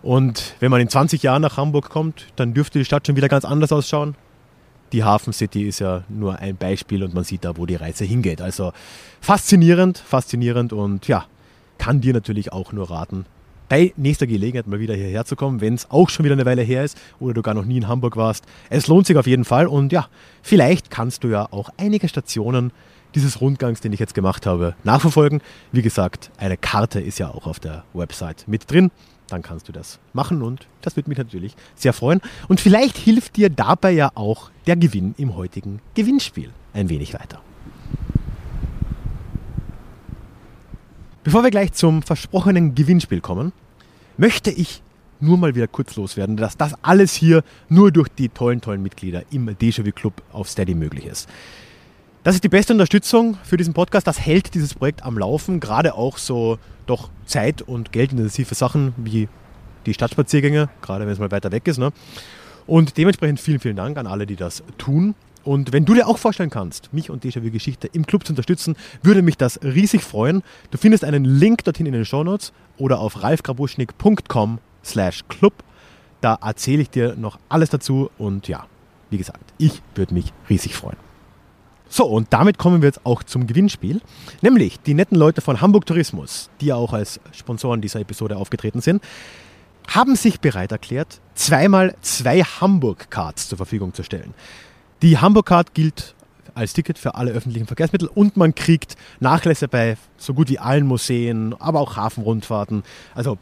[SPEAKER 1] Und wenn man in 20 Jahren nach Hamburg kommt, dann dürfte die Stadt schon wieder ganz anders ausschauen. Die Hafen City ist ja nur ein Beispiel und man sieht da, wo die Reise hingeht. Also faszinierend, faszinierend und ja, kann dir natürlich auch nur raten, bei nächster Gelegenheit mal wieder hierher zu kommen, wenn es auch schon wieder eine Weile her ist oder du gar noch nie in Hamburg warst. Es lohnt sich auf jeden Fall und ja, vielleicht kannst du ja auch einige Stationen dieses Rundgangs, den ich jetzt gemacht habe, nachverfolgen. Wie gesagt, eine Karte ist ja auch auf der Website mit drin. Dann kannst du das machen und das würde mich natürlich sehr freuen. Und vielleicht hilft dir dabei ja auch der Gewinn im heutigen Gewinnspiel ein wenig weiter. Bevor wir gleich zum versprochenen Gewinnspiel kommen, möchte ich nur mal wieder kurz loswerden, dass das alles hier nur durch die tollen, tollen Mitglieder im Déjà-vu Club auf Steady möglich ist. Das ist die beste Unterstützung für diesen Podcast. Das hält dieses Projekt am Laufen. Gerade auch so doch zeit- und geldintensive Sachen wie die Stadtspaziergänge, gerade wenn es mal weiter weg ist. Ne? Und dementsprechend vielen, vielen Dank an alle, die das tun. Und wenn du dir auch vorstellen kannst, mich und Déjà-vu Geschichte im Club zu unterstützen, würde mich das riesig freuen. Du findest einen Link dorthin in den Shownotes oder auf ralfgrabuschnik.com slash club. Da erzähle ich dir noch alles dazu und ja, wie gesagt, ich würde mich riesig freuen. So, und damit kommen wir jetzt auch zum Gewinnspiel. Nämlich die netten Leute von Hamburg Tourismus, die ja auch als Sponsoren dieser Episode aufgetreten sind, haben sich bereit erklärt, zweimal zwei Hamburg-Cards zur Verfügung zu stellen. Die Hamburg Card gilt als Ticket für alle öffentlichen Verkehrsmittel und man kriegt Nachlässe bei so gut wie allen Museen, aber auch Hafenrundfahrten. Also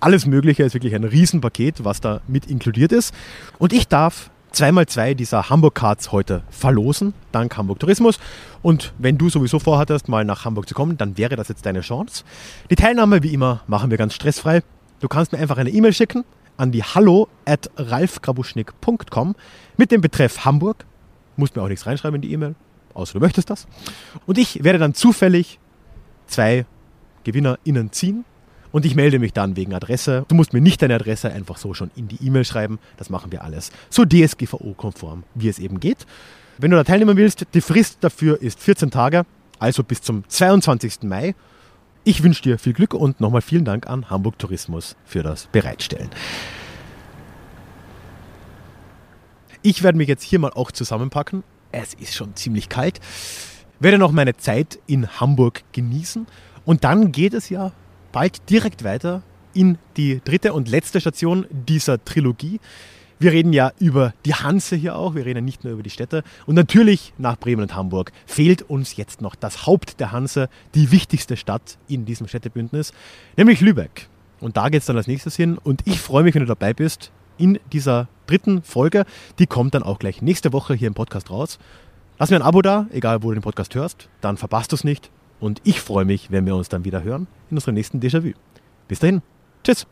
[SPEAKER 1] alles Mögliche ist wirklich ein Riesenpaket, was da mit inkludiert ist. Und ich darf zweimal zwei dieser Hamburg Cards heute verlosen, dank Hamburg Tourismus. Und wenn du sowieso vorhattest, mal nach Hamburg zu kommen, dann wäre das jetzt deine Chance. Die Teilnahme, wie immer, machen wir ganz stressfrei. Du kannst mir einfach eine E-Mail schicken an die hallo at ralfgrabuschnick.com mit dem Betreff Hamburg. Musst mir auch nichts reinschreiben in die E-Mail, außer du möchtest das. Und ich werde dann zufällig zwei GewinnerInnen ziehen und ich melde mich dann wegen Adresse. Du musst mir nicht deine Adresse einfach so schon in die E-Mail schreiben. Das machen wir alles so DSGVO-konform, wie es eben geht. Wenn du da teilnehmen willst, die Frist dafür ist 14 Tage, also bis zum 22. Mai. Ich wünsche dir viel Glück und nochmal vielen Dank an Hamburg Tourismus für das Bereitstellen. Ich werde mich jetzt hier mal auch zusammenpacken. Es ist schon ziemlich kalt. Werde noch meine Zeit in Hamburg genießen. Und dann geht es ja bald direkt weiter in die dritte und letzte Station dieser Trilogie. Wir reden ja über die Hanse hier auch, wir reden nicht nur über die Städte. Und natürlich nach Bremen und Hamburg fehlt uns jetzt noch das Haupt der Hanse, die wichtigste Stadt in diesem Städtebündnis, nämlich Lübeck. Und da geht es dann als nächstes hin. Und ich freue mich, wenn du dabei bist in dieser dritten Folge. Die kommt dann auch gleich nächste Woche hier im Podcast raus. Lass mir ein Abo da, egal wo du den Podcast hörst, dann verpasst du es nicht. Und ich freue mich, wenn wir uns dann wieder hören in unserem nächsten Déjà-vu. Bis dahin, tschüss.